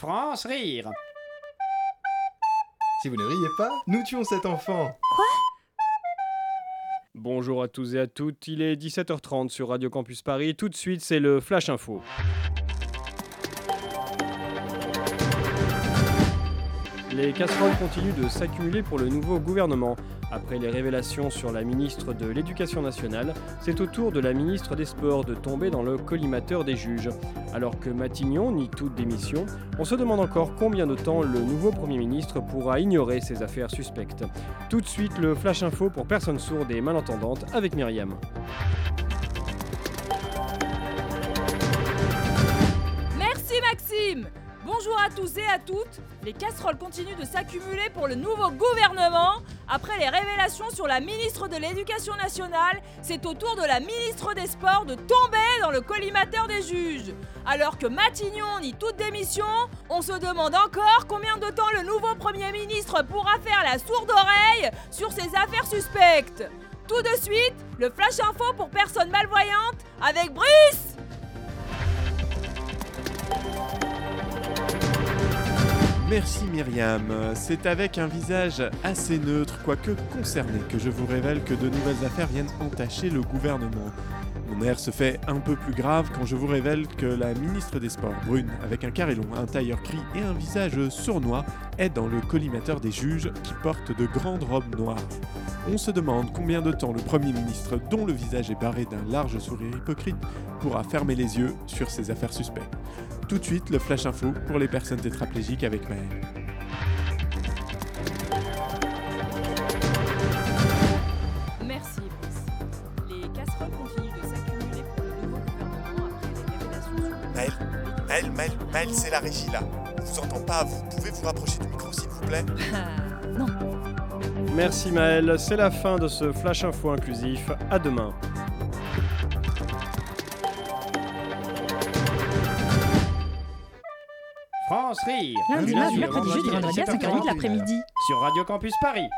France rire. Si vous ne riez pas, nous tuons cet enfant. Bonjour à tous et à toutes, il est 17h30 sur Radio Campus Paris. Tout de suite, c'est le Flash Info. Les casseroles continuent de s'accumuler pour le nouveau gouvernement. Après les révélations sur la ministre de l'Éducation nationale, c'est au tour de la ministre des Sports de tomber dans le collimateur des juges. Alors que Matignon nie toute démission, on se demande encore combien de temps le nouveau Premier ministre pourra ignorer ces affaires suspectes. Tout de suite, le Flash Info pour personnes sourdes et malentendantes avec Myriam. Merci Maxime Bonjour à tous et à toutes. Les casseroles continuent de s'accumuler pour le nouveau gouvernement. Après les révélations sur la ministre de l'Éducation nationale, c'est au tour de la ministre des Sports de tomber dans le collimateur des juges. Alors que Matignon nie toute démission, on se demande encore combien de temps le nouveau Premier ministre pourra faire la sourde oreille sur ces affaires suspectes. Tout de suite, le flash info pour personnes malvoyantes avec Brice Merci Myriam. C'est avec un visage assez neutre, quoique concerné, que je vous révèle que de nouvelles affaires viennent entacher le gouvernement. Mon air se fait un peu plus grave quand je vous révèle que la ministre des Sports, brune, avec un carré long, un tailleur gris et un visage sournois, est dans le collimateur des juges qui portent de grandes robes noires. On se demande combien de temps le Premier ministre, dont le visage est barré d'un large sourire hypocrite, pourra fermer les yeux sur ces affaires suspectes. Tout de suite, le flash info pour les personnes tétraplégiques avec Maël. Merci Brice. Les casseroles continuent de s'accumuler pour le nouveau gouvernement après les révélations sur Maël, Maël, Maël, Maël, c'est la régie là. On vous entend pas, vous pouvez vous rapprocher du micro s'il vous plaît? Non. Merci Maël, c'est la fin de ce Flash Info inclusif. À demain. Rire. Lundi, mardi, mercredi, jeudi, vendredi à 5h30 de l'après-midi. Sur Radio Campus Paris.